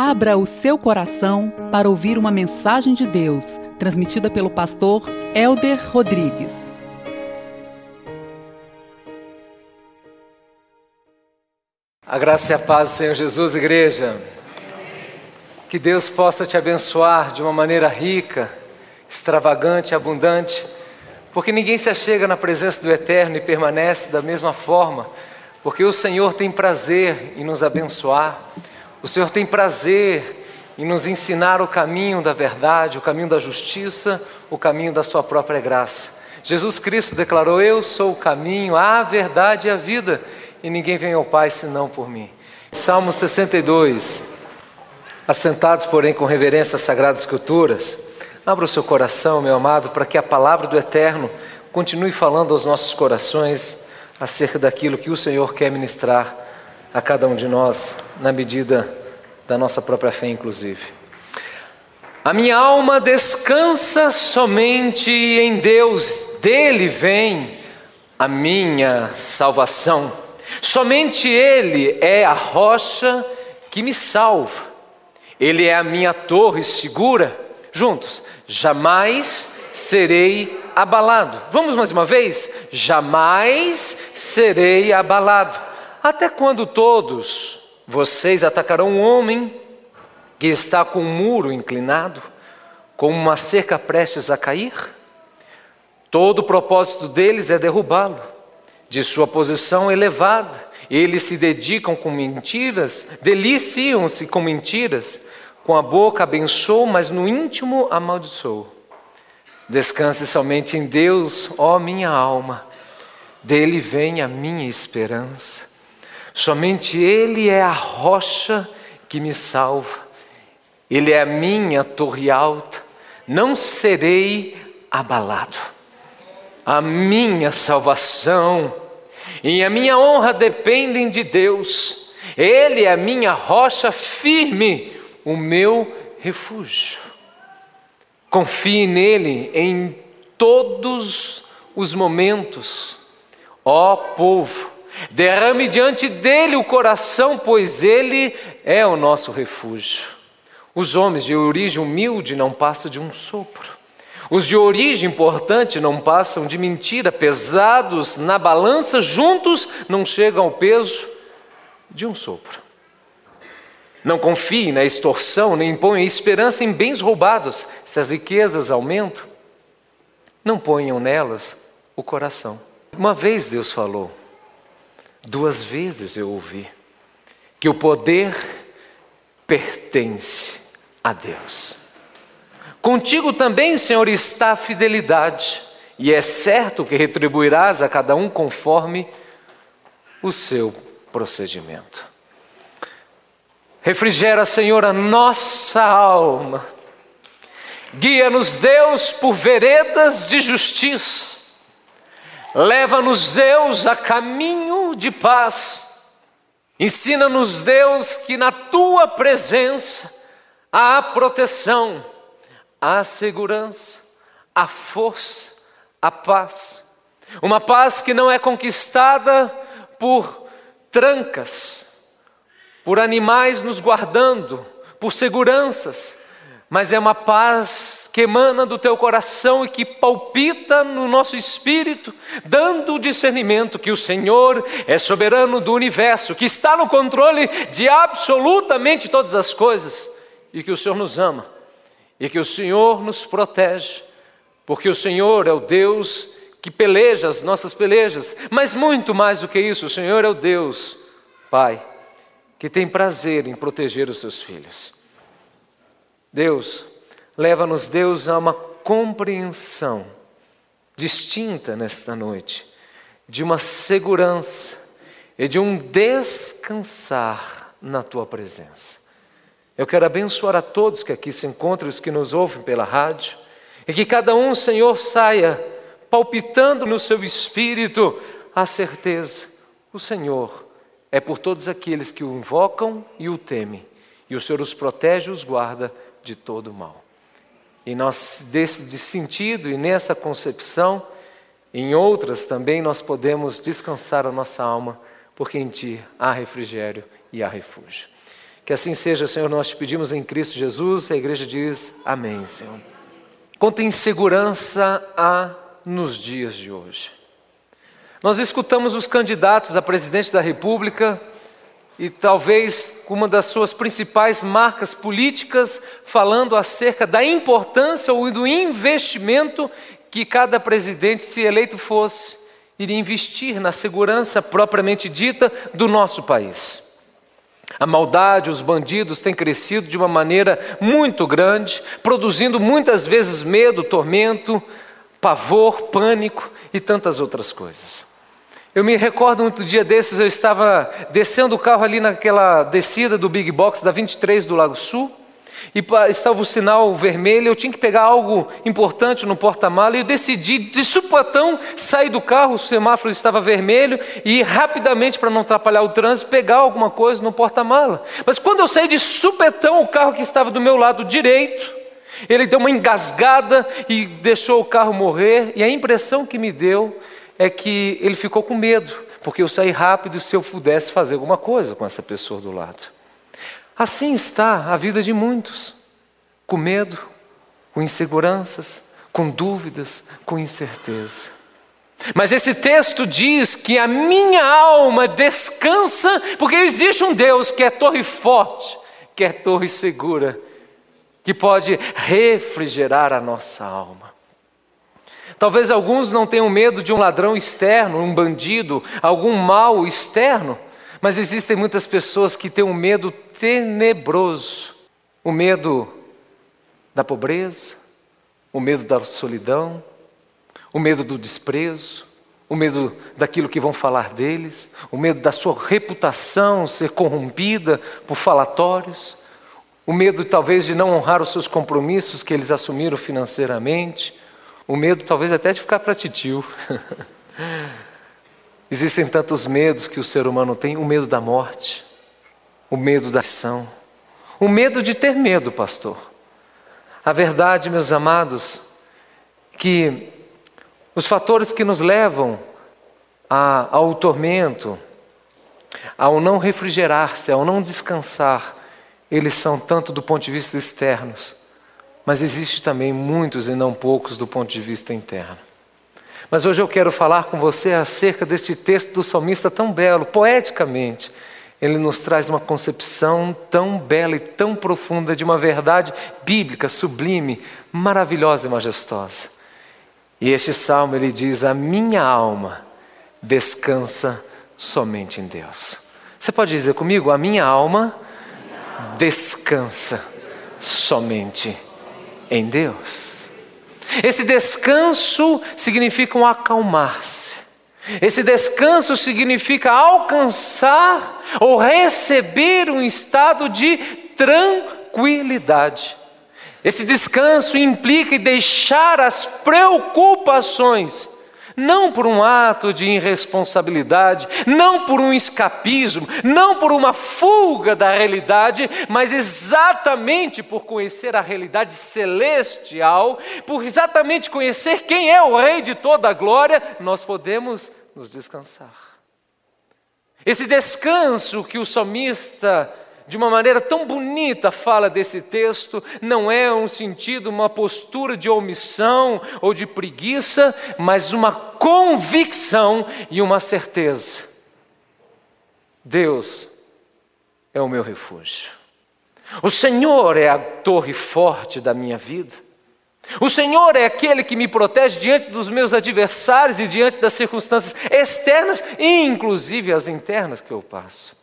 Abra o seu coração para ouvir uma mensagem de Deus, transmitida pelo pastor Elder Rodrigues. A graça e a paz do Senhor Jesus, igreja. Que Deus possa te abençoar de uma maneira rica, extravagante, abundante, porque ninguém se achega na presença do Eterno e permanece da mesma forma, porque o Senhor tem prazer em nos abençoar. O Senhor tem prazer em nos ensinar o caminho da verdade, o caminho da justiça, o caminho da Sua própria graça. Jesus Cristo declarou: Eu sou o caminho, a verdade e a vida, e ninguém vem ao Pai senão por mim. Salmo 62. Assentados, porém, com reverência às Sagradas Escrituras, abra o seu coração, meu amado, para que a palavra do Eterno continue falando aos nossos corações acerca daquilo que o Senhor quer ministrar a cada um de nós, na medida da nossa própria fé, inclusive. A minha alma descansa somente em Deus, dele vem a minha salvação. Somente Ele é a rocha que me salva. Ele é a minha torre segura. Juntos, jamais serei abalado. Vamos mais uma vez? Jamais serei abalado. Até quando todos vocês atacarão um homem que está com um muro inclinado, com uma cerca prestes a cair? Todo o propósito deles é derrubá-lo, de sua posição elevada. Eles se dedicam com mentiras, deliciam-se com mentiras, com a boca abençoam, mas no íntimo amaldiçoam. Descanse somente em Deus, ó minha alma, dele vem a minha esperança. Somente Ele é a rocha que me salva, Ele é a minha torre alta, não serei abalado. A minha salvação e a minha honra dependem de Deus, Ele é a minha rocha firme, o meu refúgio. Confie nele em todos os momentos, ó povo Derrame diante dele o coração, pois ele é o nosso refúgio. Os homens de origem humilde não passam de um sopro. Os de origem importante não passam de mentira, pesados na balança, juntos não chegam ao peso de um sopro. Não confie na extorsão, nem ponha esperança em bens roubados, se as riquezas aumentam. Não ponham nelas o coração. Uma vez Deus falou: Duas vezes eu ouvi que o poder pertence a Deus. Contigo também, Senhor, está a fidelidade, e é certo que retribuirás a cada um conforme o seu procedimento. Refrigera, Senhor, a nossa alma. Guia-nos, Deus, por veredas de justiça Leva-nos, Deus, a caminho de paz. Ensina-nos, Deus, que na tua presença há proteção, há segurança, há força, há paz. Uma paz que não é conquistada por trancas, por animais nos guardando, por seguranças, mas é uma paz que emana do teu coração e que palpita no nosso espírito, dando o discernimento que o Senhor é soberano do universo, que está no controle de absolutamente todas as coisas e que o Senhor nos ama e que o Senhor nos protege, porque o Senhor é o Deus que peleja as nossas pelejas, mas muito mais do que isso, o Senhor é o Deus, Pai, que tem prazer em proteger os seus filhos. Deus, Leva-nos, Deus, a uma compreensão distinta nesta noite, de uma segurança e de um descansar na tua presença. Eu quero abençoar a todos que aqui se encontram, os que nos ouvem pela rádio, e que cada um, Senhor, saia palpitando no seu espírito a certeza: o Senhor é por todos aqueles que o invocam e o temem, e o Senhor os protege e os guarda de todo mal. E nós, desse sentido e nessa concepção, em outras também nós podemos descansar a nossa alma, porque em Ti há refrigério e há refúgio. Que assim seja, Senhor, nós te pedimos em Cristo Jesus. A igreja diz amém, Senhor. Quanta insegurança há nos dias de hoje. Nós escutamos os candidatos a presidente da República e talvez uma das suas principais marcas políticas falando acerca da importância ou do investimento que cada presidente, se eleito fosse, iria investir na segurança propriamente dita do nosso país. A maldade, os bandidos têm crescido de uma maneira muito grande, produzindo muitas vezes medo, tormento, pavor, pânico e tantas outras coisas. Eu me recordo muito dia desses, eu estava descendo o carro ali naquela descida do Big Box da 23 do Lago Sul, e estava o sinal vermelho, eu tinha que pegar algo importante no porta-mala e eu decidi de supatão sair do carro, o semáforo estava vermelho e rapidamente para não atrapalhar o trânsito, pegar alguma coisa no porta-mala. Mas quando eu saí de supetão, o carro que estava do meu lado direito, ele deu uma engasgada e deixou o carro morrer, e a impressão que me deu é que ele ficou com medo, porque eu saí rápido se eu pudesse fazer alguma coisa com essa pessoa do lado. Assim está a vida de muitos, com medo, com inseguranças, com dúvidas, com incerteza. Mas esse texto diz que a minha alma descansa, porque existe um Deus que é torre forte, que é torre segura, que pode refrigerar a nossa alma. Talvez alguns não tenham medo de um ladrão externo, um bandido, algum mal externo, mas existem muitas pessoas que têm um medo tenebroso. O medo da pobreza, o medo da solidão, o medo do desprezo, o medo daquilo que vão falar deles, o medo da sua reputação ser corrompida por falatórios, o medo talvez de não honrar os seus compromissos que eles assumiram financeiramente, o medo talvez até de ficar para titio. Existem tantos medos que o ser humano tem: o medo da morte, o medo da ação, o medo de ter medo, pastor. A verdade, meus amados, que os fatores que nos levam a, ao tormento, ao não refrigerar-se, ao não descansar, eles são tanto do ponto de vista externo, mas existe também muitos e não poucos do ponto de vista interno. Mas hoje eu quero falar com você acerca deste texto do salmista tão belo, poeticamente. Ele nos traz uma concepção tão bela e tão profunda de uma verdade bíblica, sublime, maravilhosa e majestosa. E este salmo ele diz: A minha alma descansa somente em Deus. Você pode dizer comigo? A minha alma descansa somente em Deus. Esse descanso significa um acalmar-se. Esse descanso significa alcançar ou receber um estado de tranquilidade. Esse descanso implica deixar as preocupações não por um ato de irresponsabilidade, não por um escapismo, não por uma fuga da realidade, mas exatamente por conhecer a realidade celestial, por exatamente conhecer quem é o Rei de toda a glória, nós podemos nos descansar. Esse descanso que o salmista de uma maneira tão bonita fala desse texto, não é um sentido, uma postura de omissão ou de preguiça, mas uma convicção e uma certeza. Deus é o meu refúgio. O Senhor é a torre forte da minha vida. O Senhor é aquele que me protege diante dos meus adversários e diante das circunstâncias externas e inclusive as internas que eu passo.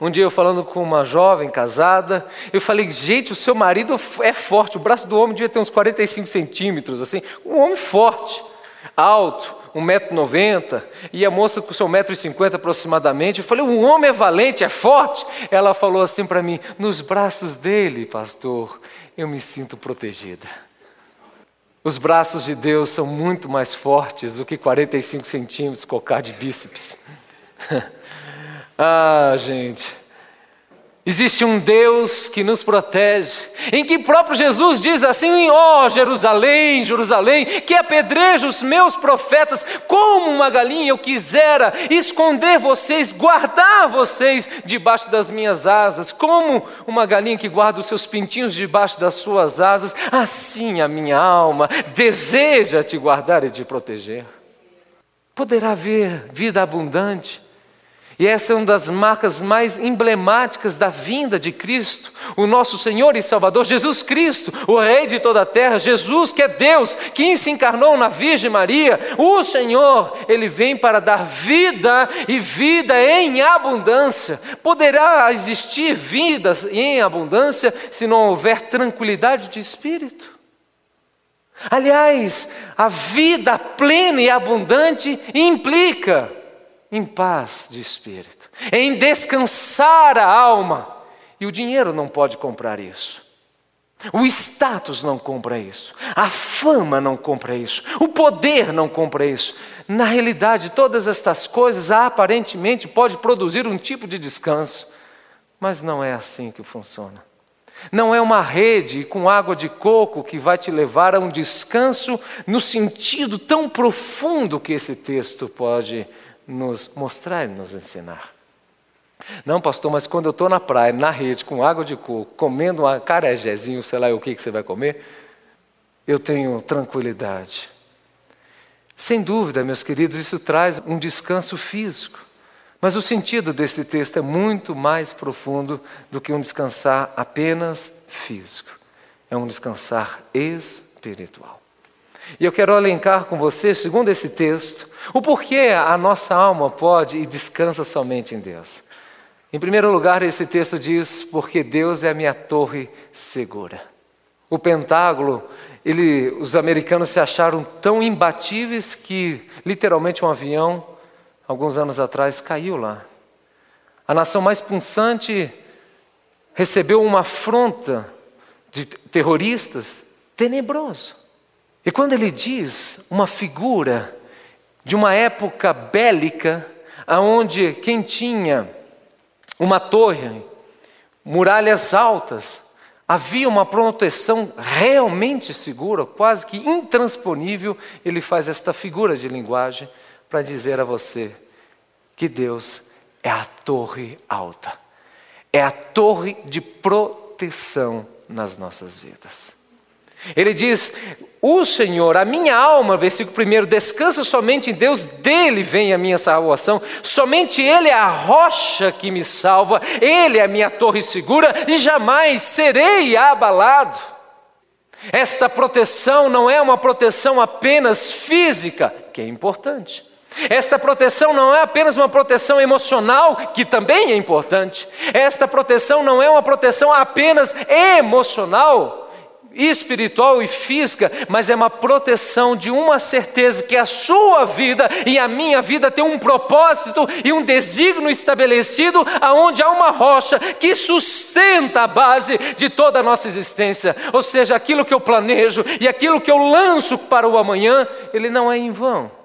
Um dia eu falando com uma jovem casada, eu falei, gente, o seu marido é forte, o braço do homem devia ter uns 45 centímetros, assim, um homem forte, alto, 1,90m, e a moça com seu 1,50m aproximadamente, eu falei, o homem é valente, é forte. Ela falou assim para mim, nos braços dele, pastor, eu me sinto protegida. Os braços de Deus são muito mais fortes do que 45 centímetros cocar de bíceps. Ah, gente. Existe um Deus que nos protege, em que próprio Jesus diz assim: ó oh, Jerusalém, Jerusalém, que apedreja os meus profetas, como uma galinha eu quisera esconder vocês, guardar vocês debaixo das minhas asas, como uma galinha que guarda os seus pintinhos debaixo das suas asas, assim a minha alma deseja te guardar e te proteger. Poderá haver vida abundante, e essa é uma das marcas mais emblemáticas da vinda de Cristo, o nosso Senhor e Salvador, Jesus Cristo, o Rei de toda a terra, Jesus que é Deus, que se encarnou na Virgem Maria, o Senhor, ele vem para dar vida e vida em abundância. Poderá existir vida em abundância se não houver tranquilidade de espírito? Aliás, a vida plena e abundante implica em paz de espírito, em descansar a alma. E o dinheiro não pode comprar isso. O status não compra isso. A fama não compra isso. O poder não compra isso. Na realidade, todas estas coisas aparentemente pode produzir um tipo de descanso, mas não é assim que funciona. Não é uma rede com água de coco que vai te levar a um descanso no sentido tão profundo que esse texto pode nos mostrar e nos ensinar. Não, pastor, mas quando eu estou na praia, na rede, com água de coco, comendo um carejezinho, sei lá o que, que você vai comer, eu tenho tranquilidade. Sem dúvida, meus queridos, isso traz um descanso físico. Mas o sentido desse texto é muito mais profundo do que um descansar apenas físico. É um descansar espiritual. E eu quero elencar com você, segundo esse texto, o porquê a nossa alma pode e descansa somente em Deus. Em primeiro lugar, esse texto diz: porque Deus é a minha torre segura. O Pentágono, ele, os americanos se acharam tão imbatíveis que literalmente um avião, alguns anos atrás, caiu lá. A nação mais punçante recebeu uma afronta de terroristas tenebroso. E quando ele diz uma figura de uma época bélica, aonde quem tinha uma torre, muralhas altas, havia uma proteção realmente segura, quase que intransponível, ele faz esta figura de linguagem para dizer a você que Deus é a torre alta, é a torre de proteção nas nossas vidas. Ele diz: O Senhor, a minha alma, versículo 1, descansa somente em Deus, dele vem a minha salvação, somente Ele é a rocha que me salva, Ele é a minha torre segura e jamais serei abalado. Esta proteção não é uma proteção apenas física, que é importante. Esta proteção não é apenas uma proteção emocional, que também é importante. Esta proteção não é uma proteção apenas emocional, espiritual e física, mas é uma proteção de uma certeza que a sua vida e a minha vida tem um propósito e um desígnio estabelecido, aonde há uma rocha que sustenta a base de toda a nossa existência. Ou seja, aquilo que eu planejo e aquilo que eu lanço para o amanhã, ele não é em vão.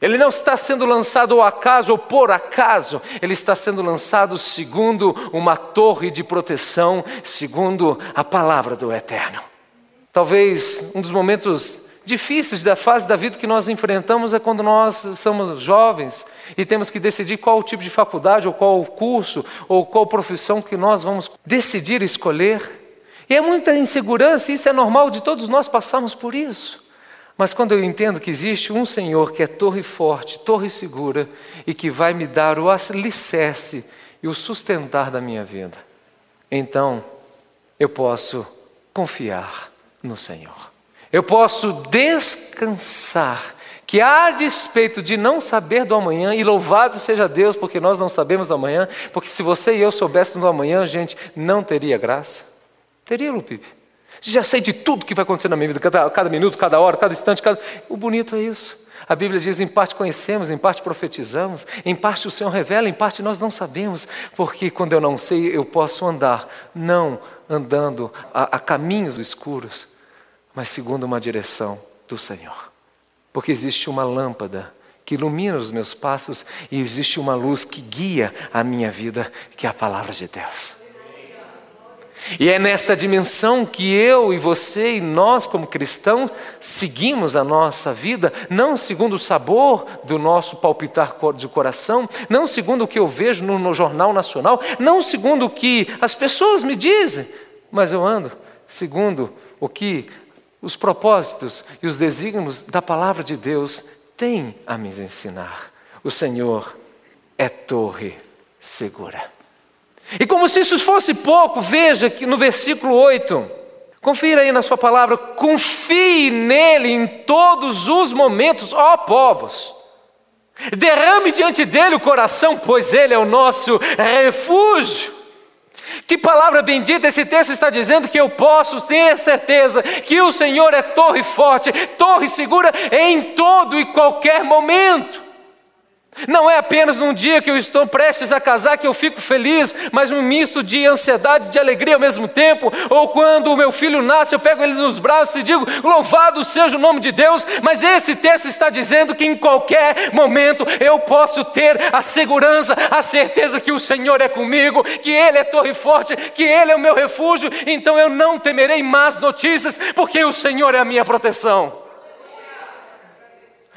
Ele não está sendo lançado ao acaso ou por acaso, ele está sendo lançado segundo uma torre de proteção, segundo a palavra do Eterno. Talvez um dos momentos difíceis da fase da vida que nós enfrentamos é quando nós somos jovens e temos que decidir qual o tipo de faculdade, ou qual o curso, ou qual profissão que nós vamos decidir escolher. E é muita insegurança, e isso é normal de todos nós passarmos por isso. Mas quando eu entendo que existe um Senhor que é torre forte, torre segura e que vai me dar o alicerce e o sustentar da minha vida, então eu posso confiar no Senhor. Eu posso descansar que a despeito de não saber do amanhã, e louvado seja Deus porque nós não sabemos do amanhã, porque se você e eu soubéssemos do amanhã, gente, não teria graça. Teria, Lupipe? Já sei de tudo que vai acontecer na minha vida, cada, cada minuto, cada hora, cada instante. Cada... O bonito é isso. A Bíblia diz: em parte conhecemos, em parte profetizamos, em parte o Senhor revela, em parte nós não sabemos, porque quando eu não sei, eu posso andar, não andando a, a caminhos escuros, mas segundo uma direção do Senhor. Porque existe uma lâmpada que ilumina os meus passos e existe uma luz que guia a minha vida, que é a palavra de Deus. E é nesta dimensão que eu e você e nós, como cristãos, seguimos a nossa vida, não segundo o sabor do nosso palpitar de coração, não segundo o que eu vejo no, no Jornal Nacional, não segundo o que as pessoas me dizem, mas eu ando segundo o que os propósitos e os desígnios da palavra de Deus têm a me ensinar. O Senhor é torre segura. E como se isso fosse pouco, veja que no versículo 8, confira aí na sua palavra, confie nele em todos os momentos, ó povos. Derrame diante dele o coração, pois ele é o nosso refúgio. Que palavra bendita esse texto está dizendo que eu posso ter certeza que o Senhor é torre forte, torre segura em todo e qualquer momento. Não é apenas num dia que eu estou prestes a casar que eu fico feliz, mas um misto de ansiedade e de alegria ao mesmo tempo. Ou quando o meu filho nasce, eu pego ele nos braços e digo: Louvado seja o nome de Deus. Mas esse texto está dizendo que em qualquer momento eu posso ter a segurança, a certeza que o Senhor é comigo, que Ele é torre forte, que Ele é o meu refúgio. Então eu não temerei más notícias, porque o Senhor é a minha proteção.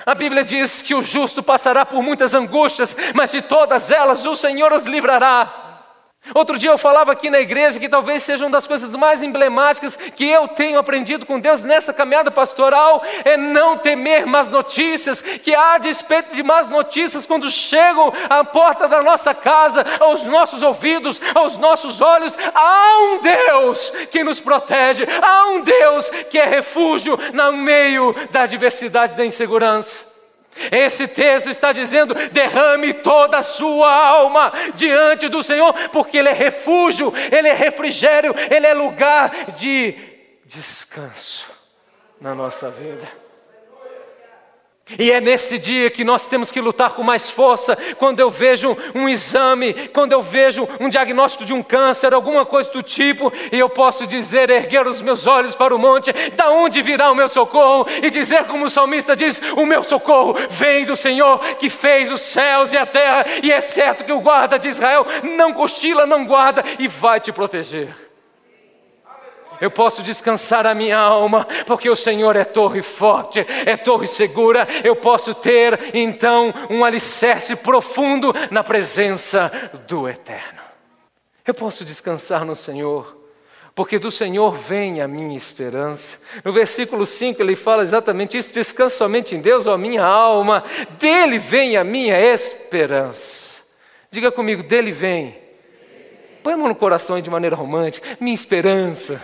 A Bíblia diz que o justo passará por muitas angústias, mas de todas elas o Senhor os livrará. Outro dia eu falava aqui na igreja que talvez seja uma das coisas mais emblemáticas que eu tenho aprendido com Deus nessa caminhada pastoral é não temer más notícias, que há despeito de más notícias quando chegam à porta da nossa casa, aos nossos ouvidos, aos nossos olhos, há um Deus que nos protege, há um Deus que é refúgio no meio da adversidade da insegurança. Esse texto está dizendo: derrame toda a sua alma diante do Senhor, porque Ele é refúgio, Ele é refrigério, Ele é lugar de descanso na nossa vida. E é nesse dia que nós temos que lutar com mais força. Quando eu vejo um exame, quando eu vejo um diagnóstico de um câncer, alguma coisa do tipo, e eu posso dizer, erguer os meus olhos para o monte, da onde virá o meu socorro? E dizer, como o salmista diz: O meu socorro vem do Senhor que fez os céus e a terra, e é certo que o guarda de Israel não cochila, não guarda e vai te proteger. Eu posso descansar a minha alma, porque o Senhor é torre forte, é torre segura. Eu posso ter então um alicerce profundo na presença do Eterno. Eu posso descansar no Senhor, porque do Senhor vem a minha esperança. No versículo 5 ele fala exatamente isso: descanso somente em Deus, ó minha alma, dele vem a minha esperança. Diga comigo, dele vem. Põe a mão no coração aí de maneira romântica, minha esperança.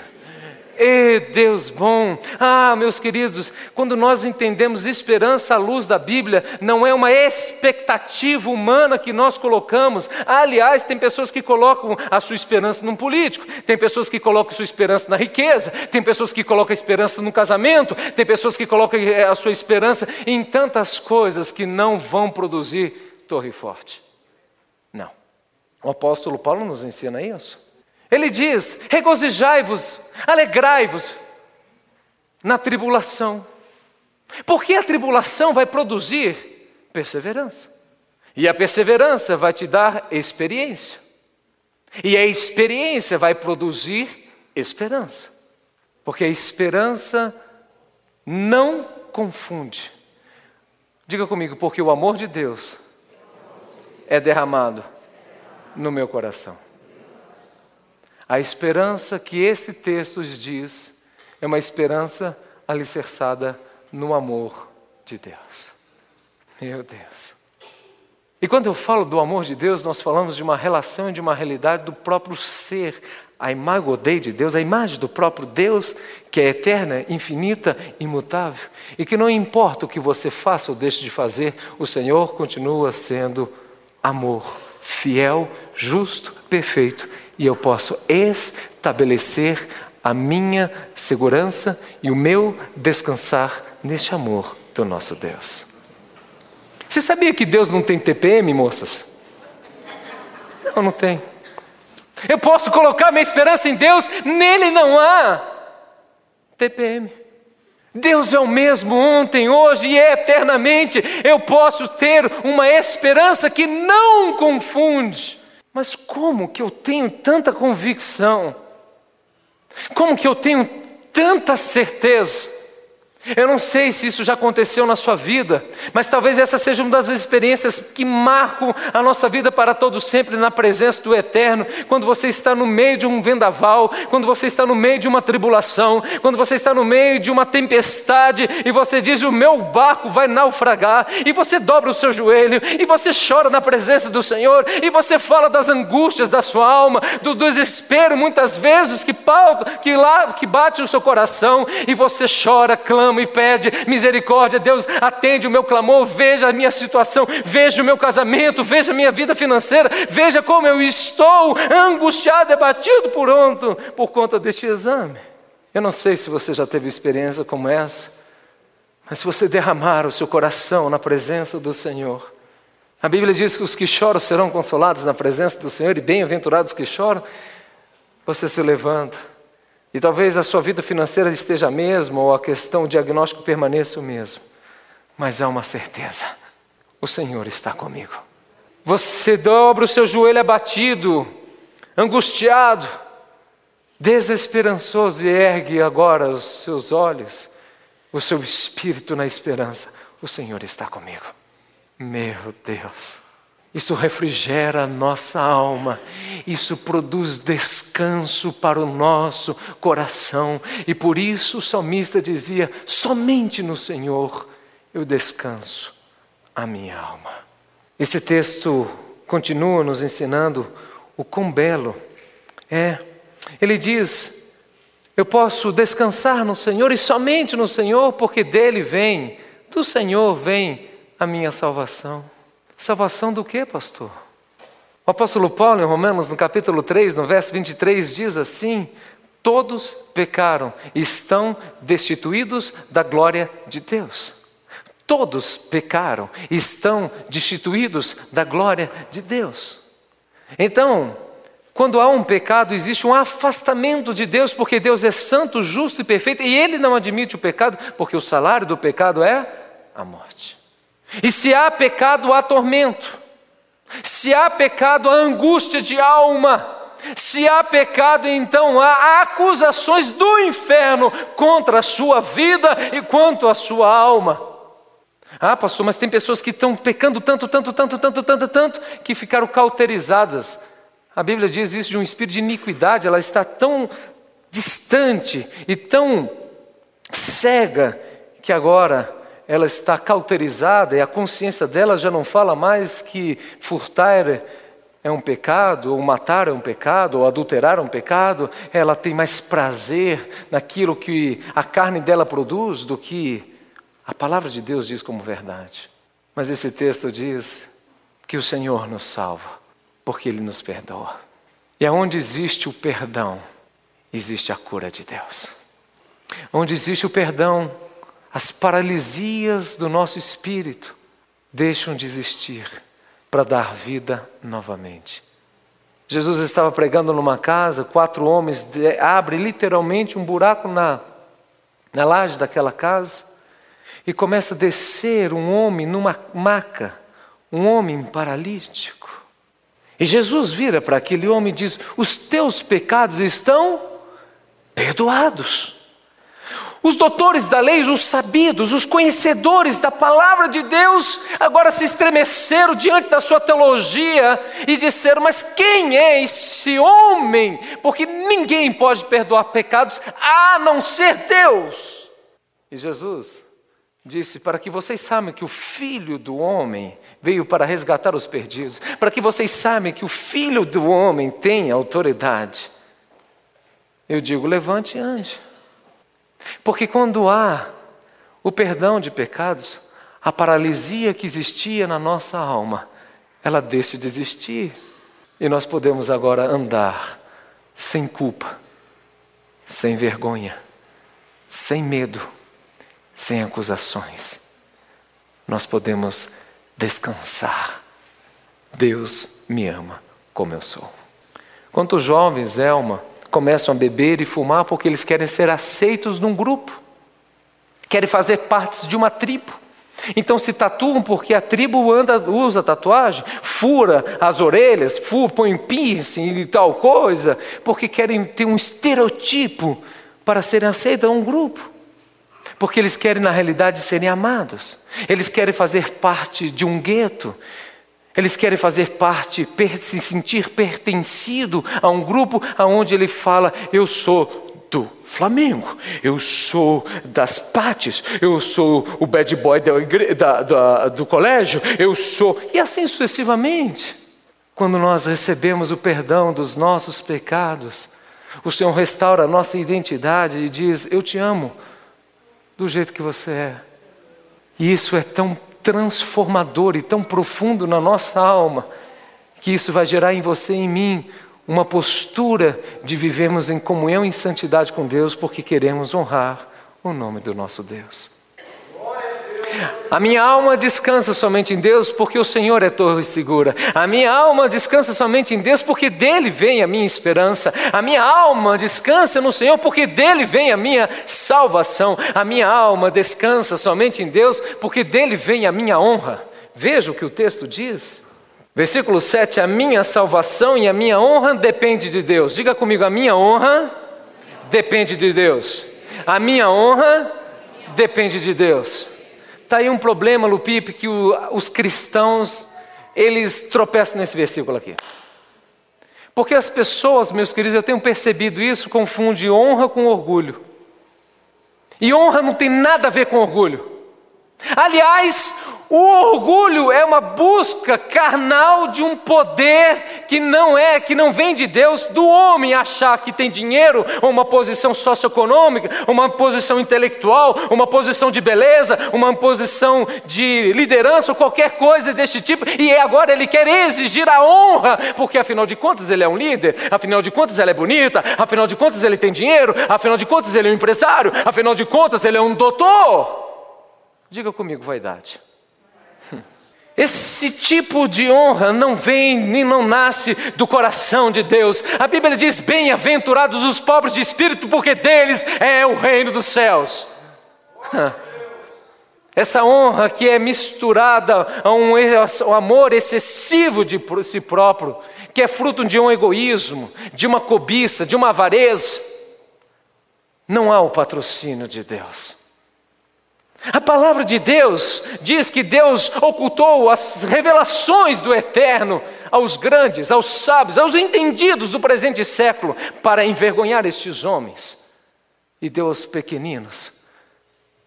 E Deus bom! Ah, meus queridos, quando nós entendemos esperança à luz da Bíblia, não é uma expectativa humana que nós colocamos. aliás, tem pessoas que colocam a sua esperança num político, tem pessoas que colocam a sua esperança na riqueza, tem pessoas que colocam a esperança no casamento, tem pessoas que colocam eh, a sua esperança em tantas coisas que não vão produzir torre forte. Não. O apóstolo Paulo nos ensina isso. Ele diz: regozijai-vos, alegrai-vos na tribulação, porque a tribulação vai produzir perseverança, e a perseverança vai te dar experiência, e a experiência vai produzir esperança, porque a esperança não confunde. Diga comigo, porque o amor de Deus é derramado no meu coração. A esperança que esse texto diz é uma esperança alicerçada no amor de Deus. Meu Deus. E quando eu falo do amor de Deus, nós falamos de uma relação e de uma realidade do próprio ser, a imagem de Deus, a imagem do próprio Deus, que é eterna, infinita, imutável, e que não importa o que você faça ou deixe de fazer, o Senhor continua sendo amor, fiel, justo, perfeito e eu posso estabelecer a minha segurança e o meu descansar neste amor do nosso Deus. Você sabia que Deus não tem TPM, moças? Não, não tem. Eu posso colocar minha esperança em Deus, nele não há TPM. Deus é o mesmo ontem, hoje e eternamente. Eu posso ter uma esperança que não confunde. Mas como que eu tenho tanta convicção? Como que eu tenho tanta certeza? Eu não sei se isso já aconteceu na sua vida, mas talvez essa seja uma das experiências que marcam a nossa vida para todo sempre na presença do Eterno. Quando você está no meio de um vendaval, quando você está no meio de uma tribulação, quando você está no meio de uma tempestade e você diz: "O meu barco vai naufragar", e você dobra o seu joelho e você chora na presença do Senhor e você fala das angústias da sua alma, do desespero muitas vezes que que lá que bate no seu coração e você chora, clama clama e pede misericórdia. Deus, atende o meu clamor, veja a minha situação, veja o meu casamento, veja a minha vida financeira, veja como eu estou angustiado, abatido por onde, por conta deste exame. Eu não sei se você já teve experiência como essa, mas se você derramar o seu coração na presença do Senhor, a Bíblia diz que os que choram serão consolados na presença do Senhor, e bem-aventurados que choram, você se levanta e talvez a sua vida financeira esteja a mesma, ou a questão, o diagnóstico permaneça o mesmo. Mas há uma certeza: o Senhor está comigo. Você dobra o seu joelho abatido, angustiado, desesperançoso, e ergue agora os seus olhos, o seu espírito na esperança. O Senhor está comigo. Meu Deus. Isso refrigera a nossa alma, isso produz descanso para o nosso coração, e por isso o salmista dizia: somente no Senhor eu descanso a minha alma. Esse texto continua nos ensinando o quão belo é. Ele diz: eu posso descansar no Senhor e somente no Senhor, porque dele vem, do Senhor vem a minha salvação. Salvação do que, pastor? O apóstolo Paulo, em Romanos, no capítulo 3, no verso 23, diz assim: Todos pecaram e estão destituídos da glória de Deus. Todos pecaram e estão destituídos da glória de Deus. Então, quando há um pecado, existe um afastamento de Deus, porque Deus é santo, justo e perfeito, e Ele não admite o pecado, porque o salário do pecado é a morte. E se há pecado, há tormento. Se há pecado, há angústia de alma. Se há pecado, então há acusações do inferno contra a sua vida e quanto a sua alma. Ah, pastor, mas tem pessoas que estão pecando tanto, tanto, tanto, tanto, tanto, tanto, que ficaram cauterizadas. A Bíblia diz isso de um espírito de iniquidade, ela está tão distante e tão cega que agora ela está cauterizada e a consciência dela já não fala mais que furtar é um pecado, ou matar é um pecado, ou adulterar é um pecado, ela tem mais prazer naquilo que a carne dela produz do que a palavra de Deus diz como verdade. Mas esse texto diz que o Senhor nos salva, porque Ele nos perdoa. E aonde existe o perdão, existe a cura de Deus. Onde existe o perdão, as paralisias do nosso espírito deixam de existir para dar vida novamente. Jesus estava pregando numa casa, quatro homens abrem literalmente um buraco na, na laje daquela casa e começa a descer um homem numa maca, um homem paralítico. E Jesus vira para aquele homem e diz: Os teus pecados estão perdoados. Os doutores da lei, os sabidos, os conhecedores da palavra de Deus, agora se estremeceram diante da sua teologia e disseram: Mas quem é esse homem? Porque ninguém pode perdoar pecados a não ser Deus. E Jesus disse: Para que vocês saibam que o Filho do Homem veio para resgatar os perdidos, para que vocês saibam que o Filho do Homem tem autoridade. Eu digo: levante e ande. Porque quando há o perdão de pecados, a paralisia que existia na nossa alma, ela deixa de existir. E nós podemos agora andar sem culpa, sem vergonha, sem medo, sem acusações. Nós podemos descansar. Deus me ama como eu sou. Quantos jovens, Elma, começam a beber e fumar porque eles querem ser aceitos num grupo. querem fazer parte de uma tribo. Então se tatuam porque a tribo anda, usa tatuagem, fura as orelhas, fura, põe piercing e tal coisa, porque querem ter um estereotipo para serem aceitos a um grupo. Porque eles querem, na realidade, serem amados. Eles querem fazer parte de um gueto. Eles querem fazer parte, se sentir pertencido a um grupo aonde ele fala: Eu sou do Flamengo, eu sou das Pates, eu sou o bad boy da, da, da, do colégio, eu sou. E assim sucessivamente. Quando nós recebemos o perdão dos nossos pecados, o Senhor restaura a nossa identidade e diz: Eu te amo do jeito que você é. E isso é tão transformador e tão profundo na nossa alma, que isso vai gerar em você e em mim uma postura de vivermos em comunhão e santidade com Deus, porque queremos honrar o nome do nosso Deus. A minha alma descansa somente em Deus, porque o Senhor é torre segura. A minha alma descansa somente em Deus, porque dele vem a minha esperança. A minha alma descansa no Senhor, porque dele vem a minha salvação. A minha alma descansa somente em Deus, porque dele vem a minha honra. Veja o que o texto diz. Versículo 7: A minha salvação e a minha honra depende de Deus. Diga comigo: a minha honra depende de Deus. A minha honra depende de Deus. Está aí um problema, Lupipe, que o, os cristãos eles tropeçam nesse versículo aqui. Porque as pessoas, meus queridos, eu tenho percebido isso, confundem honra com orgulho. E honra não tem nada a ver com orgulho. Aliás, o orgulho é uma busca carnal de um poder que não é, que não vem de Deus, do homem achar que tem dinheiro, ou uma posição socioeconômica, uma posição intelectual, uma posição de beleza, uma posição de liderança, ou qualquer coisa deste tipo, e agora ele quer exigir a honra, porque afinal de contas ele é um líder, afinal de contas ela é bonita, afinal de contas ele tem dinheiro, afinal de contas ele é um empresário, afinal de contas ele é um doutor. Diga comigo, vaidade. Esse tipo de honra não vem nem não nasce do coração de Deus. A Bíblia diz: Bem-aventurados os pobres de espírito, porque deles é o reino dos céus. Essa honra que é misturada a um, amor excessivo de si próprio, que é fruto de um egoísmo, de uma cobiça, de uma avareza, não há o patrocínio de Deus. A palavra de Deus diz que Deus ocultou as revelações do eterno aos grandes, aos sábios, aos entendidos do presente século, para envergonhar estes homens, e deu aos pequeninos,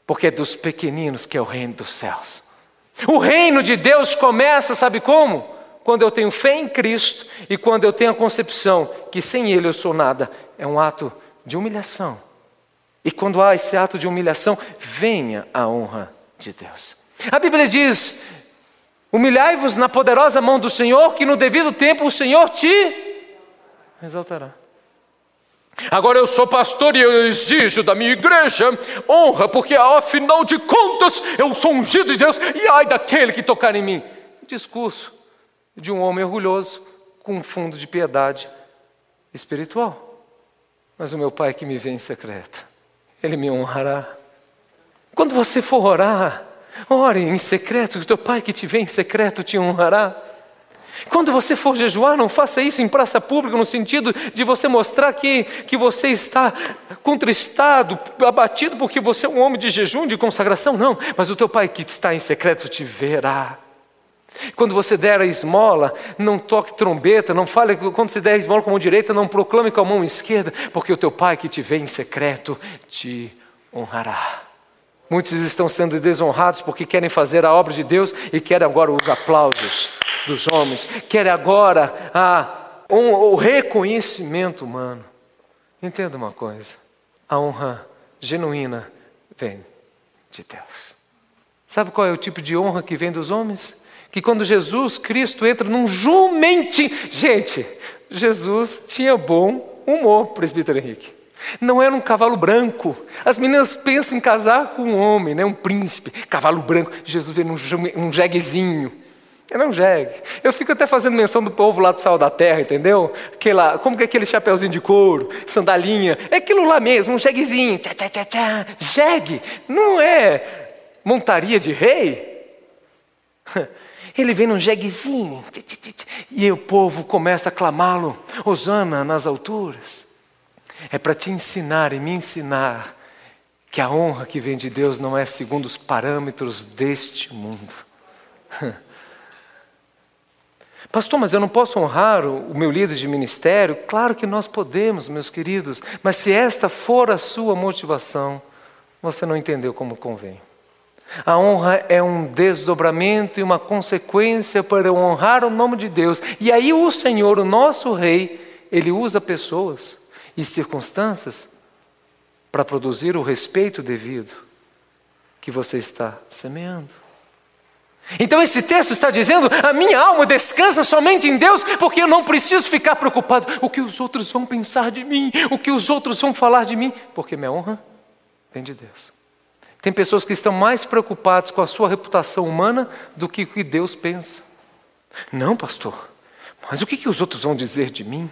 porque é dos pequeninos que é o reino dos céus. O reino de Deus começa, sabe como? Quando eu tenho fé em Cristo e quando eu tenho a concepção que sem Ele eu sou nada, é um ato de humilhação e quando há esse ato de humilhação, venha a honra de Deus. A Bíblia diz: humilhai-vos na poderosa mão do Senhor, que no devido tempo o Senhor te exaltará. Agora eu sou pastor e eu exijo da minha igreja honra, porque afinal de contas eu sou ungido de Deus e ai daquele que tocar em mim. Discurso de um homem orgulhoso com um fundo de piedade espiritual. Mas o meu pai que me vê em secreto ele me honrará. Quando você for orar, ore em secreto, que o teu pai que te vê em secreto te honrará. Quando você for jejuar, não faça isso em praça pública, no sentido de você mostrar que, que você está contristado, abatido, porque você é um homem de jejum, de consagração. Não, mas o teu pai que está em secreto te verá. Quando você der a esmola, não toque trombeta, não fale quando você der a esmola com a mão direita, não proclame com a mão esquerda, porque o teu pai que te vê em secreto te honrará. Muitos estão sendo desonrados porque querem fazer a obra de Deus e querem agora os aplausos dos homens, querem agora a, um, o reconhecimento humano. Entenda uma coisa: a honra genuína vem de Deus. Sabe qual é o tipo de honra que vem dos homens? Que quando Jesus Cristo entra num jumentinho. Gente, Jesus tinha bom humor, presbítero Henrique. Não era um cavalo branco. As meninas pensam em casar com um homem, né? um príncipe, cavalo branco. Jesus veio num, um jeguezinho. Não jegue. Eu fico até fazendo menção do povo lá do sal da terra, entendeu? Aquela, como que é aquele chapeuzinho de couro, sandalinha? É aquilo lá mesmo, um jeguezinho. Tchá, tchá, tchá, tchá. Jegue. Não é montaria de rei. Ele vem num jeguezinho. E o povo começa a clamá-lo. Osana nas alturas. É para te ensinar e me ensinar que a honra que vem de Deus não é segundo os parâmetros deste mundo. Pastor, mas eu não posso honrar o meu líder de ministério? Claro que nós podemos, meus queridos, mas se esta for a sua motivação, você não entendeu como convém. A honra é um desdobramento e uma consequência para honrar o nome de Deus. E aí o Senhor, o nosso Rei, ele usa pessoas e circunstâncias para produzir o respeito devido que você está semeando. Então esse texto está dizendo: a minha alma descansa somente em Deus, porque eu não preciso ficar preocupado o que os outros vão pensar de mim, o que os outros vão falar de mim, porque minha honra vem de Deus. Tem pessoas que estão mais preocupadas com a sua reputação humana do que o que Deus pensa. Não, pastor, mas o que, que os outros vão dizer de mim?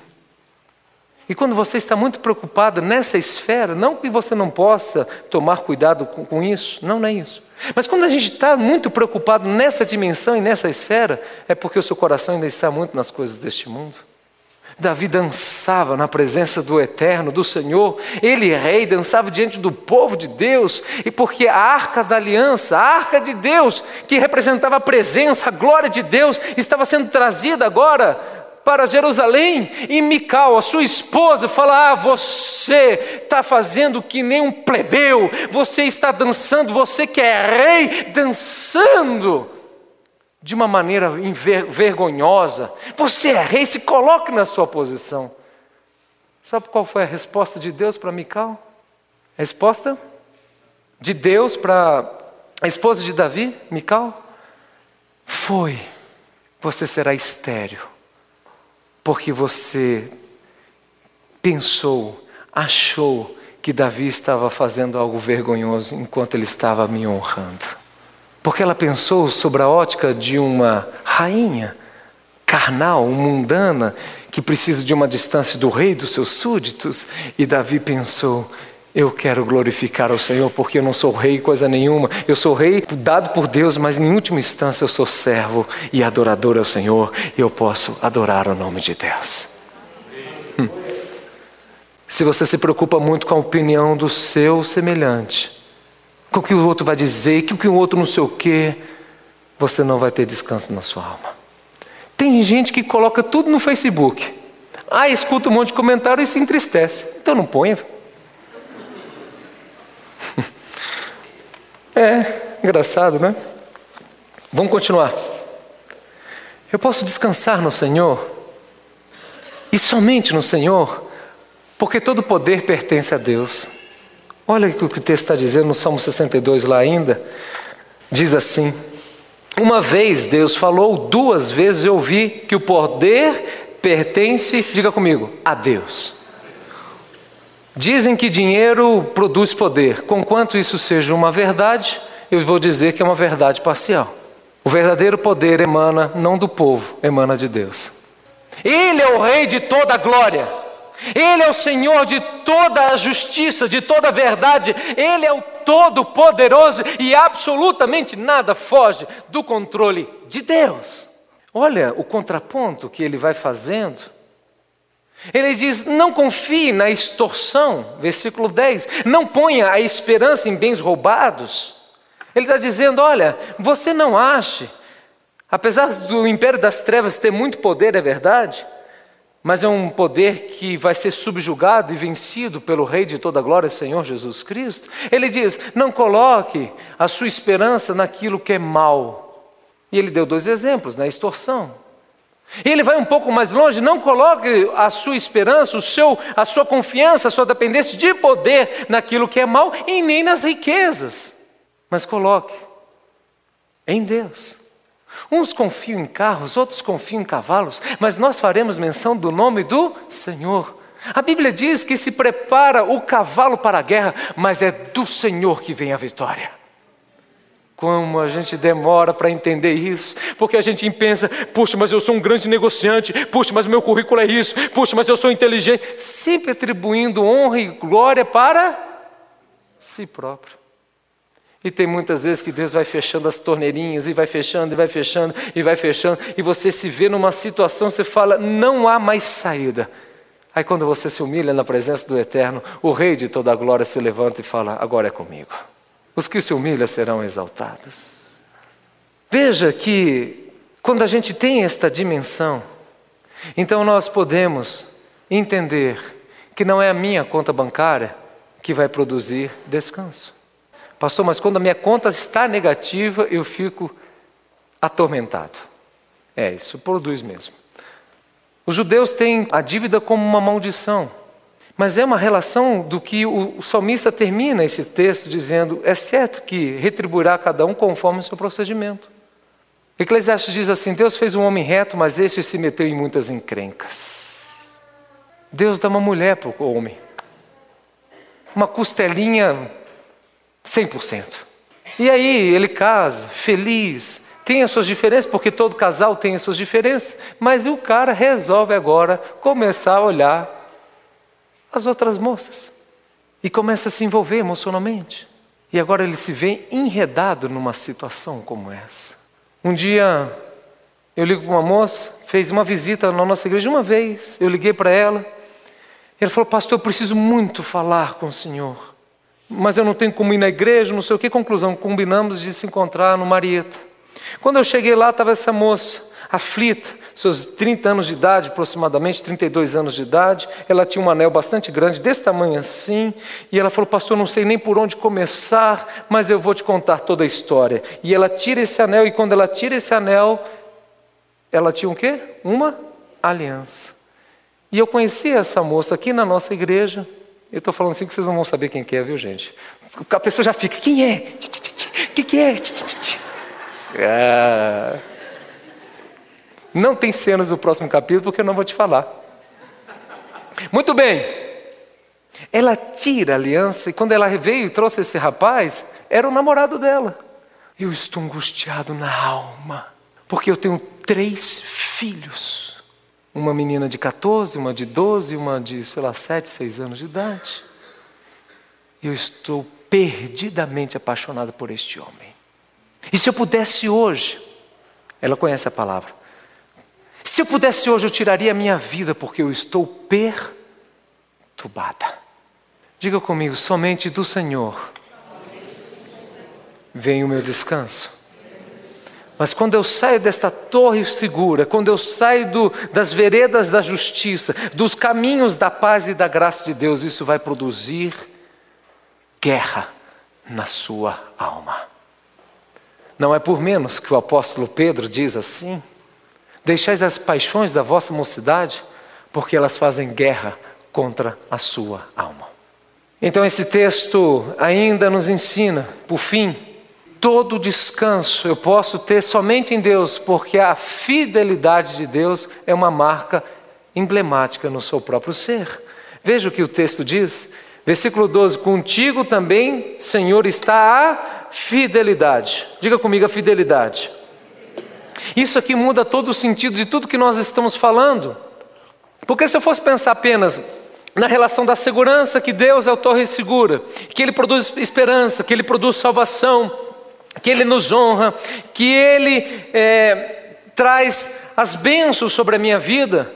E quando você está muito preocupado nessa esfera, não que você não possa tomar cuidado com, com isso, não, não é isso. Mas quando a gente está muito preocupado nessa dimensão e nessa esfera, é porque o seu coração ainda está muito nas coisas deste mundo. Davi dançava na presença do Eterno, do Senhor. Ele, rei, dançava diante do povo de Deus. E porque a arca da aliança, a arca de Deus, que representava a presença, a glória de Deus, estava sendo trazida agora para Jerusalém e Mical, a sua esposa, fala: Ah, você está fazendo que nem um plebeu, você está dançando, você que é rei, dançando de uma maneira vergonhosa. Você é rei, se coloque na sua posição. Sabe qual foi a resposta de Deus para Mical? A resposta de Deus para a esposa de Davi, Mical? Foi: você será estéreo porque você pensou, achou que Davi estava fazendo algo vergonhoso enquanto ele estava me honrando. Porque ela pensou sobre a ótica de uma rainha carnal, mundana, que precisa de uma distância do rei, dos seus súditos, e Davi pensou: eu quero glorificar ao Senhor porque eu não sou rei coisa nenhuma. Eu sou rei dado por Deus, mas em última instância eu sou servo e adorador ao Senhor e eu posso adorar o nome de Deus. Hum. Se você se preocupa muito com a opinião do seu semelhante, com o que o outro vai dizer, com o que o outro não sei o quê, você não vai ter descanso na sua alma. Tem gente que coloca tudo no Facebook. Ah, escuta um monte de comentário e se entristece. Então não ponha. É, engraçado, né? Vamos continuar. Eu posso descansar no Senhor, e somente no Senhor, porque todo poder pertence a Deus. Olha o que o texto está dizendo no Salmo 62 lá ainda. Diz assim: Uma vez Deus falou, duas vezes eu ouvi que o poder pertence, diga comigo, a Deus. Dizem que dinheiro produz poder. Conquanto isso seja uma verdade, eu vou dizer que é uma verdade parcial. O verdadeiro poder emana não do povo, emana de Deus. Ele é o Rei de toda a glória. Ele é o Senhor de toda a justiça, de toda a verdade. Ele é o Todo-Poderoso e absolutamente nada foge do controle de Deus. Olha o contraponto que ele vai fazendo ele diz: não confie na extorsão, versículo 10. Não ponha a esperança em bens roubados. Ele está dizendo: olha, você não ache, apesar do império das trevas ter muito poder, é verdade, mas é um poder que vai ser subjugado e vencido pelo Rei de toda a glória, Senhor Jesus Cristo. Ele diz: não coloque a sua esperança naquilo que é mal. E ele deu dois exemplos, na extorsão. Ele vai um pouco mais longe, não coloque a sua esperança, o seu, a sua confiança, a sua dependência de poder naquilo que é mal e nem nas riquezas, mas coloque em Deus. Uns confiam em carros, outros confiam em cavalos, mas nós faremos menção do nome do Senhor. A Bíblia diz que se prepara o cavalo para a guerra, mas é do Senhor que vem a vitória. Como a gente demora para entender isso, porque a gente pensa, puxa, mas eu sou um grande negociante, puxa, mas meu currículo é isso, puxa, mas eu sou inteligente, sempre atribuindo honra e glória para si próprio. E tem muitas vezes que Deus vai fechando as torneirinhas, e vai fechando, e vai fechando, e vai fechando, e você se vê numa situação, você fala, não há mais saída. Aí quando você se humilha na presença do Eterno, o Rei de toda a glória se levanta e fala, agora é comigo. Os que se humilham serão exaltados. Veja que quando a gente tem esta dimensão, então nós podemos entender que não é a minha conta bancária que vai produzir descanso. Pastor, mas quando a minha conta está negativa, eu fico atormentado. É, isso produz mesmo. Os judeus têm a dívida como uma maldição. Mas é uma relação do que o salmista termina esse texto dizendo: é certo que retribuirá cada um conforme o seu procedimento. Eclesiastes diz assim: Deus fez um homem reto, mas este se meteu em muitas encrencas. Deus dá uma mulher para o homem, uma costelinha 100%. E aí ele casa, feliz, tem as suas diferenças, porque todo casal tem as suas diferenças, mas o cara resolve agora começar a olhar as outras moças. E começa a se envolver emocionalmente. E agora ele se vê enredado numa situação como essa. Um dia eu ligo para uma moça, fez uma visita na nossa igreja uma vez, eu liguei para ela. Ela falou, pastor, eu preciso muito falar com o senhor. Mas eu não tenho como ir na igreja, não sei o que. Conclusão, combinamos de se encontrar no Marieta. Quando eu cheguei lá, estava essa moça, aflita, seus 30 anos de idade, aproximadamente 32 anos de idade. Ela tinha um anel bastante grande, desse tamanho assim. E ela falou: Pastor, não sei nem por onde começar, mas eu vou te contar toda a história. E ela tira esse anel, e quando ela tira esse anel, ela tinha o um quê? Uma aliança. E eu conheci essa moça aqui na nossa igreja. Eu estou falando assim que vocês não vão saber quem que é, viu, gente? A pessoa já fica: Quem é? Que, que é? Ah. Não tem cenas do próximo capítulo porque eu não vou te falar. Muito bem. Ela tira a aliança e quando ela veio e trouxe esse rapaz, era o namorado dela. Eu estou angustiado na alma, porque eu tenho três filhos. Uma menina de 14, uma de 12, uma de, sei lá, 7, 6 anos de idade. Eu estou perdidamente apaixonado por este homem. E se eu pudesse hoje, ela conhece a palavra, se eu pudesse hoje, eu tiraria a minha vida, porque eu estou perturbada. Diga comigo, somente do Senhor vem o meu descanso. Mas quando eu saio desta torre segura, quando eu saio do, das veredas da justiça, dos caminhos da paz e da graça de Deus, isso vai produzir guerra na sua alma. Não é por menos que o apóstolo Pedro diz assim: Deixais as paixões da vossa mocidade, porque elas fazem guerra contra a sua alma. Então, esse texto ainda nos ensina, por fim, todo descanso eu posso ter somente em Deus, porque a fidelidade de Deus é uma marca emblemática no seu próprio ser. Veja o que o texto diz, versículo 12: Contigo também, Senhor, está a fidelidade. Diga comigo a fidelidade. Isso aqui muda todo o sentido de tudo que nós estamos falando. Porque se eu fosse pensar apenas na relação da segurança, que Deus é o torre segura, que Ele produz esperança, que Ele produz salvação, que Ele nos honra, que Ele é, traz as bênçãos sobre a minha vida.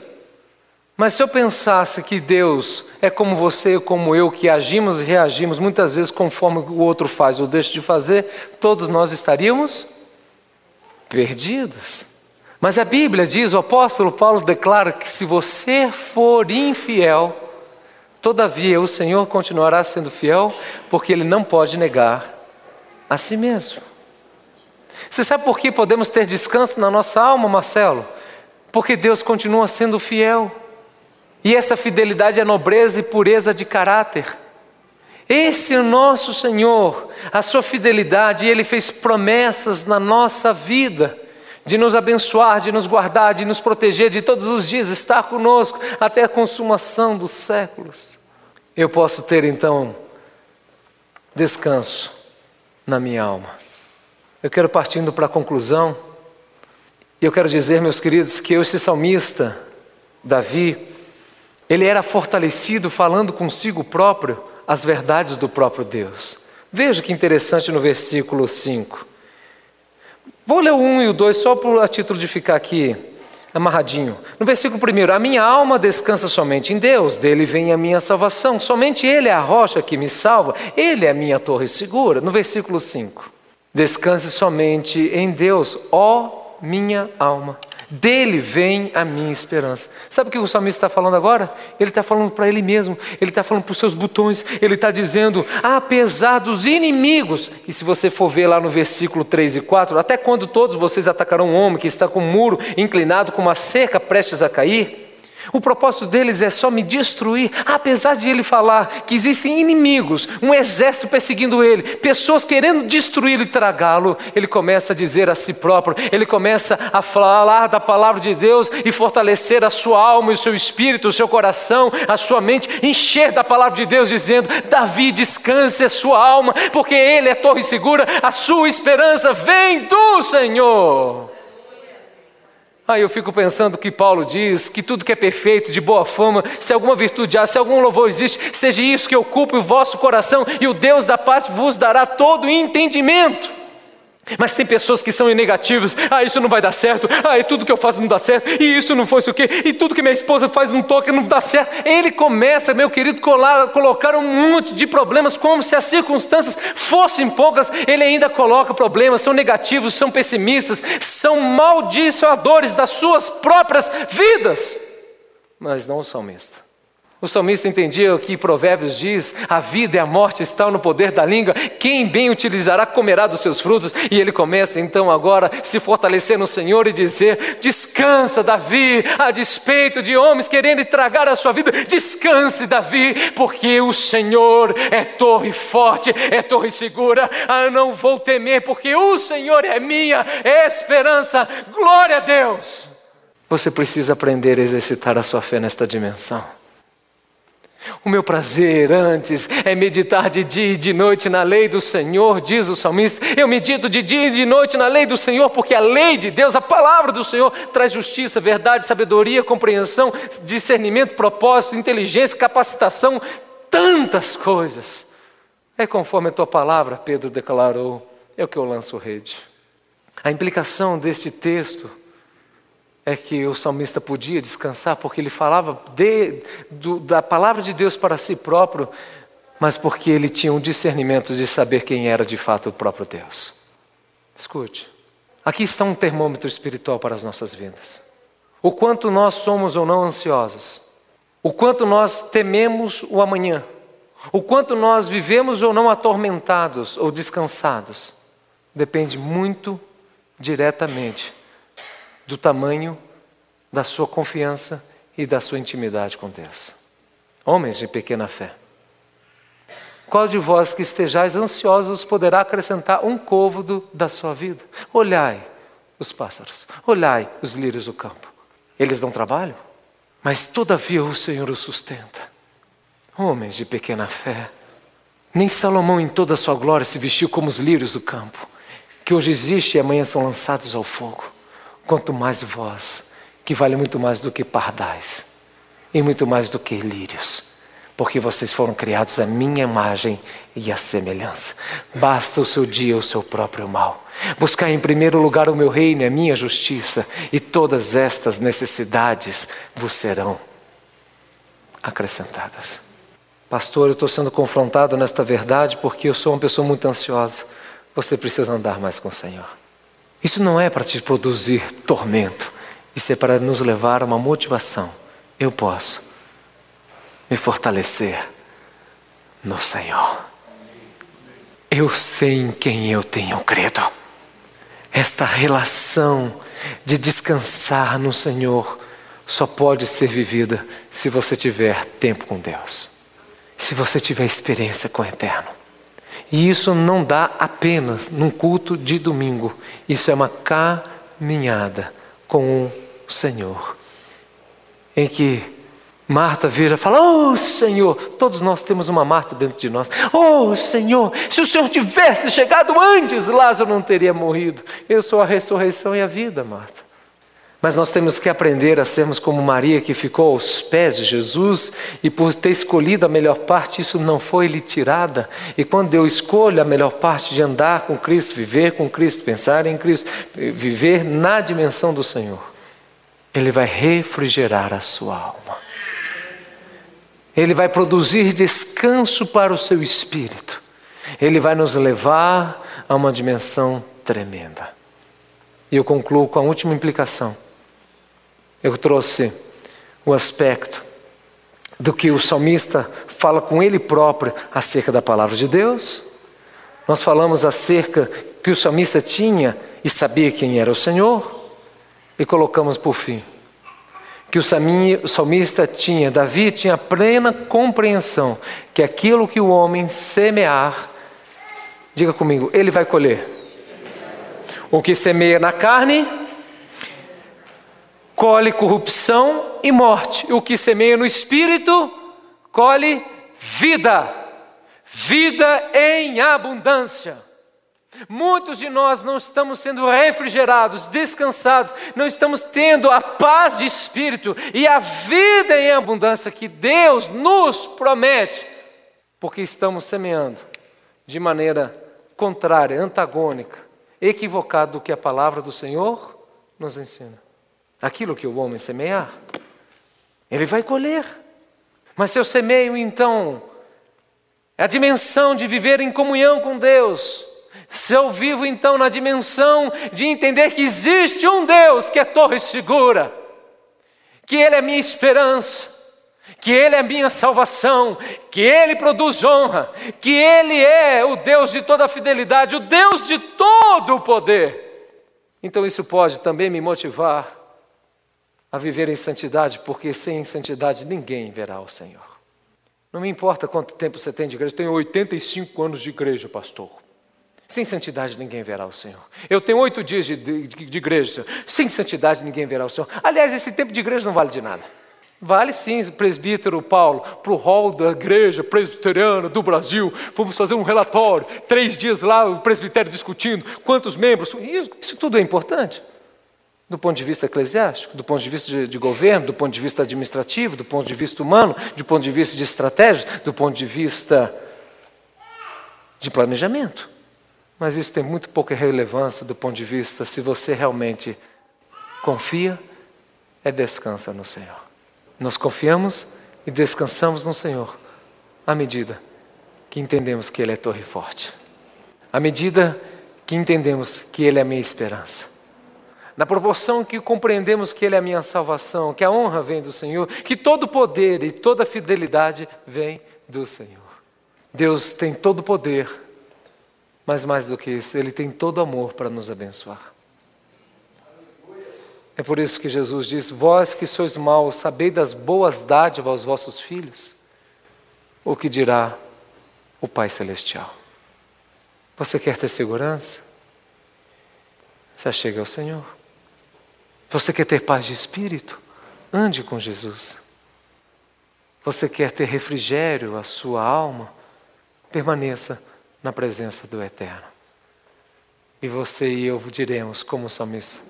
Mas se eu pensasse que Deus é como você, como eu, que agimos e reagimos muitas vezes conforme o outro faz ou deixa de fazer, todos nós estaríamos perdidos. Mas a Bíblia diz, o apóstolo Paulo declara que se você for infiel, todavia o Senhor continuará sendo fiel, porque Ele não pode negar a si mesmo. Você sabe por que podemos ter descanso na nossa alma, Marcelo? Porque Deus continua sendo fiel. E essa fidelidade é nobreza e pureza de caráter. Esse é o nosso Senhor, a sua fidelidade, Ele fez promessas na nossa vida de nos abençoar, de nos guardar, de nos proteger, de todos os dias estar conosco até a consumação dos séculos. Eu posso ter então descanso na minha alma. Eu quero partindo para a conclusão, e eu quero dizer, meus queridos, que esse salmista, Davi, ele era fortalecido falando consigo próprio as verdades do próprio Deus. Veja que interessante no versículo 5. Vou ler o 1 e o 2 só a título de ficar aqui amarradinho. No versículo 1, a minha alma descansa somente em Deus, dele vem a minha salvação. Somente Ele é a rocha que me salva, Ele é a minha torre segura. No versículo 5, descanse somente em Deus, ó minha alma. Dele vem a minha esperança. Sabe o que o salmista está falando agora? Ele está falando para ele mesmo, ele está falando para os seus botões, ele está dizendo, apesar dos inimigos, e se você for ver lá no versículo 3 e 4, até quando todos vocês atacarão um homem que está com um muro inclinado, com uma cerca prestes a cair? O propósito deles é só me destruir, apesar de ele falar que existem inimigos, um exército perseguindo ele, pessoas querendo destruí-lo e tragá-lo. Ele começa a dizer a si próprio, ele começa a falar da palavra de Deus e fortalecer a sua alma o seu espírito, o seu coração, a sua mente, encher da palavra de Deus, dizendo: Davi, descanse a sua alma, porque ele é torre segura, a sua esperança vem do Senhor. Aí eu fico pensando que Paulo diz que tudo que é perfeito, de boa fama, se alguma virtude há, se algum louvor existe, seja isso que ocupe o vosso coração, e o Deus da paz vos dará todo entendimento. Mas tem pessoas que são negativas, ah, isso não vai dar certo, ah, e tudo que eu faço não dá certo, e isso não fosse o quê, e tudo que minha esposa faz não toca, não dá certo. Ele começa, meu querido, a colocar um monte de problemas, como se as circunstâncias fossem poucas, ele ainda coloca problemas, são negativos, são pessimistas, são maldiçoadores das suas próprias vidas. Mas não o salmista. O salmista entendia o que Provérbios diz: a vida e a morte estão no poder da língua, quem bem utilizará comerá dos seus frutos. E ele começa então agora a se fortalecer no Senhor e dizer: descansa, Davi, a despeito de homens querendo tragar a sua vida, descanse, Davi, porque o Senhor é torre forte, é torre segura. Ah, não vou temer, porque o Senhor é minha esperança. Glória a Deus. Você precisa aprender a exercitar a sua fé nesta dimensão. O meu prazer antes é meditar de dia e de noite na lei do Senhor, diz o salmista. Eu medito de dia e de noite na lei do Senhor, porque a lei de Deus, a palavra do Senhor, traz justiça, verdade, sabedoria, compreensão, discernimento, propósito, inteligência, capacitação, tantas coisas. É conforme a tua palavra, Pedro declarou, é o que eu lanço rede. A implicação deste texto é que o salmista podia descansar, porque ele falava de, do, da palavra de Deus para si próprio, mas porque ele tinha um discernimento de saber quem era de fato o próprio Deus. Escute, aqui está um termômetro espiritual para as nossas vidas. O quanto nós somos ou não ansiosos, o quanto nós tememos o amanhã, o quanto nós vivemos ou não atormentados ou descansados, depende muito diretamente do tamanho da sua confiança e da sua intimidade com Deus. Homens de pequena fé. Qual de vós que estejais ansiosos poderá acrescentar um côvado da sua vida? Olhai os pássaros, olhai os lírios do campo. Eles dão trabalho, mas todavia o Senhor os sustenta. Homens de pequena fé. Nem Salomão, em toda a sua glória, se vestiu como os lírios do campo, que hoje existe e amanhã são lançados ao fogo quanto mais vós, que vale muito mais do que pardais e muito mais do que lírios, porque vocês foram criados à minha imagem e à semelhança. Basta o seu dia o seu próprio mal. Buscar em primeiro lugar o meu reino e a minha justiça, e todas estas necessidades vos serão acrescentadas. Pastor, eu estou sendo confrontado nesta verdade porque eu sou uma pessoa muito ansiosa. Você precisa andar mais com o Senhor. Isso não é para te produzir tormento, isso é para nos levar a uma motivação. Eu posso me fortalecer no Senhor. Eu sei em quem eu tenho credo. Esta relação de descansar no Senhor só pode ser vivida se você tiver tempo com Deus, se você tiver experiência com o Eterno. E isso não dá apenas num culto de domingo, isso é uma caminhada com o Senhor, em que Marta vira e fala: Oh Senhor, todos nós temos uma Marta dentro de nós. Oh Senhor, se o Senhor tivesse chegado antes, Lázaro não teria morrido. Eu sou a ressurreição e a vida, Marta. Mas nós temos que aprender a sermos como Maria, que ficou aos pés de Jesus e por ter escolhido a melhor parte, isso não foi lhe tirada. E quando eu escolho a melhor parte de andar com Cristo, viver com Cristo, pensar em Cristo, viver na dimensão do Senhor, Ele vai refrigerar a sua alma. Ele vai produzir descanso para o seu espírito. Ele vai nos levar a uma dimensão tremenda. E eu concluo com a última implicação. Eu trouxe o aspecto do que o salmista fala com ele próprio acerca da palavra de Deus. Nós falamos acerca que o salmista tinha e sabia quem era o Senhor. E colocamos por fim que o salmista tinha, Davi tinha plena compreensão que aquilo que o homem semear, diga comigo, ele vai colher. O que semeia na carne, colhe corrupção e morte. O que semeia no espírito, colhe vida. Vida em abundância. Muitos de nós não estamos sendo refrigerados, descansados, não estamos tendo a paz de espírito e a vida em abundância que Deus nos promete, porque estamos semeando de maneira contrária, antagônica, equivocada do que a palavra do Senhor nos ensina. Aquilo que o homem semear, ele vai colher. Mas se eu semeio, então, a dimensão de viver em comunhão com Deus, se eu vivo então na dimensão de entender que existe um Deus que é torre segura, que Ele é minha esperança, que Ele é minha salvação, que Ele produz honra, que Ele é o Deus de toda a fidelidade, o Deus de todo o poder. Então isso pode também me motivar a viver em santidade, porque sem santidade ninguém verá o Senhor. Não me importa quanto tempo você tem de igreja, eu tenho 85 anos de igreja, pastor. Sem santidade ninguém verá o Senhor. Eu tenho oito dias de, de, de igreja, Senhor. Sem santidade ninguém verá o Senhor. Aliás, esse tempo de igreja não vale de nada. Vale sim, presbítero Paulo, para o hall da igreja presbiteriana do Brasil. Fomos fazer um relatório, três dias lá, o presbitério discutindo quantos membros. Isso, isso tudo é importante. Do ponto de vista eclesiástico, do ponto de vista de, de, governo, do ponto de vista administrativo, do ponto de vista humano, do ponto de vista de estratégia, do ponto de vista de planejamento. Mas isso tem muito pouca relevância do ponto de vista se você realmente confia e descansa no Senhor. Nós confiamos e descansamos no Senhor à medida que entendemos que Ele é torre forte, à medida que entendemos que Ele é a minha esperança, na proporção que compreendemos que Ele é a minha salvação, que a honra vem do Senhor, que todo poder e toda fidelidade vem do Senhor. Deus tem todo o poder mas mais do que isso, Ele tem todo amor para nos abençoar. É por isso que Jesus diz: Vós que sois maus, sabei das boas dádivas aos vossos filhos. O que dirá o Pai Celestial? Você quer ter segurança? Se achegue ao Senhor. Você quer ter paz de espírito? Ande com Jesus. Você quer ter refrigério à sua alma? Permaneça na presença do Eterno. E você e eu diremos, como salmista: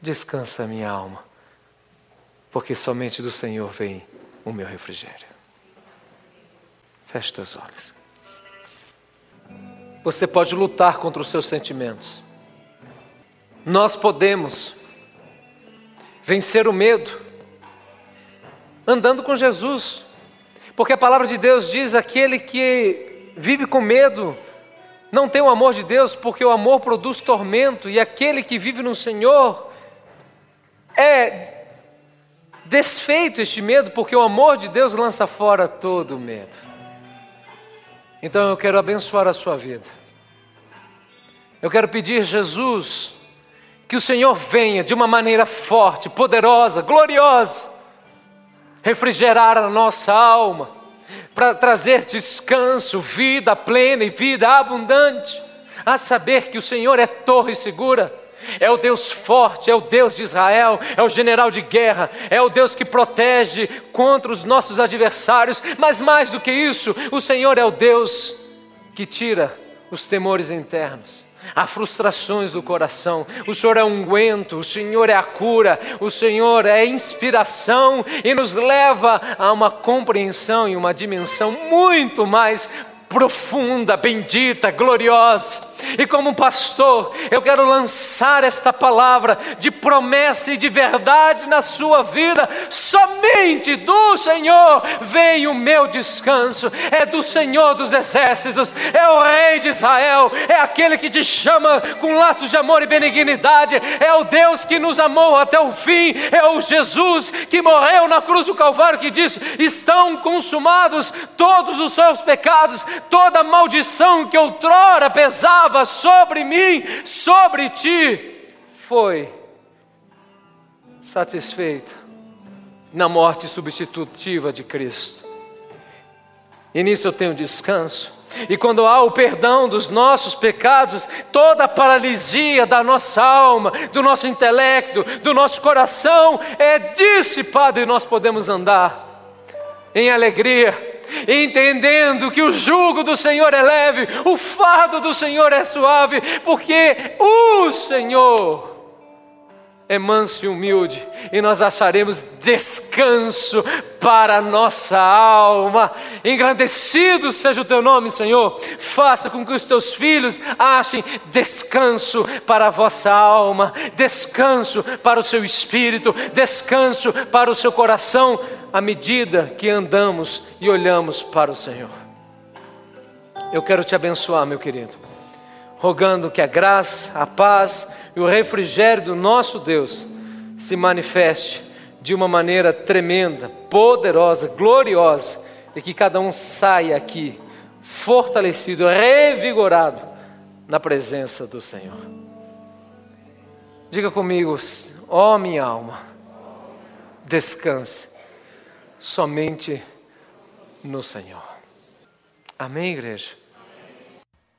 Descansa minha alma, porque somente do Senhor vem o meu refrigério. Feche teus olhos. Você pode lutar contra os seus sentimentos. Nós podemos vencer o medo andando com Jesus, porque a palavra de Deus diz: aquele que vive com medo não tem o amor de Deus, porque o amor produz tormento, e aquele que vive no Senhor é desfeito este medo, porque o amor de Deus lança fora todo o medo. Então eu quero abençoar a sua vida. Eu quero pedir, Jesus, que o Senhor venha de uma maneira forte, poderosa, gloriosa, refrigerar a nossa alma para trazer descanso, vida plena e vida abundante, a saber que o Senhor é torre segura, É o Deus forte, é o Deus de Israel, é o general de guerra, é o Deus que protege contra os nossos adversários, mas mais do que isso, o Senhor é o Deus que tira os temores internos. Há frustrações do coração. O Senhor é unguento, o Senhor é a cura, o Senhor é inspiração e nos leva a uma compreensão e uma dimensão muito mais profunda, bendita, gloriosa. E como pastor, eu quero lançar esta palavra de promessa e de verdade na sua vida. Somente do Senhor vem o meu descanso. É do Senhor dos exércitos, é o Rei de Israel, é aquele que te chama com laços de amor e benignidade. É o Deus que nos amou até o fim. É o Jesus que morreu na cruz do Calvário que disse: Estão consumados todos os seus pecados, toda maldição que outrora pesava sobre mim, sobre ti, foi satisfeita na morte substitutiva de Cristo. E nisso eu tenho descanso. E quando há o perdão dos nossos pecados, toda a paralisia da nossa alma, do nosso intelecto, do nosso coração é dissipada e nós podemos andar em alegria entendendo que o jugo do Senhor é leve, o fardo do Senhor é suave, porque o Senhor é manso e humilde, e nós acharemos descanso para a nossa alma. Engrandecido seja o teu nome, Senhor. Faça com que os teus filhos achem descanso para a vossa alma, descanso para o seu espírito, descanso para o seu coração, à medida que andamos e olhamos para o Senhor. Eu quero te abençoar, meu querido, rogando que a graça, a paz, e o refrigério do nosso Deus se manifeste de uma maneira tremenda, poderosa, gloriosa, e que cada um saia aqui fortalecido, revigorado na presença do Senhor. Diga comigo, ó oh, minha alma, descanse somente no Senhor. Amém, igreja?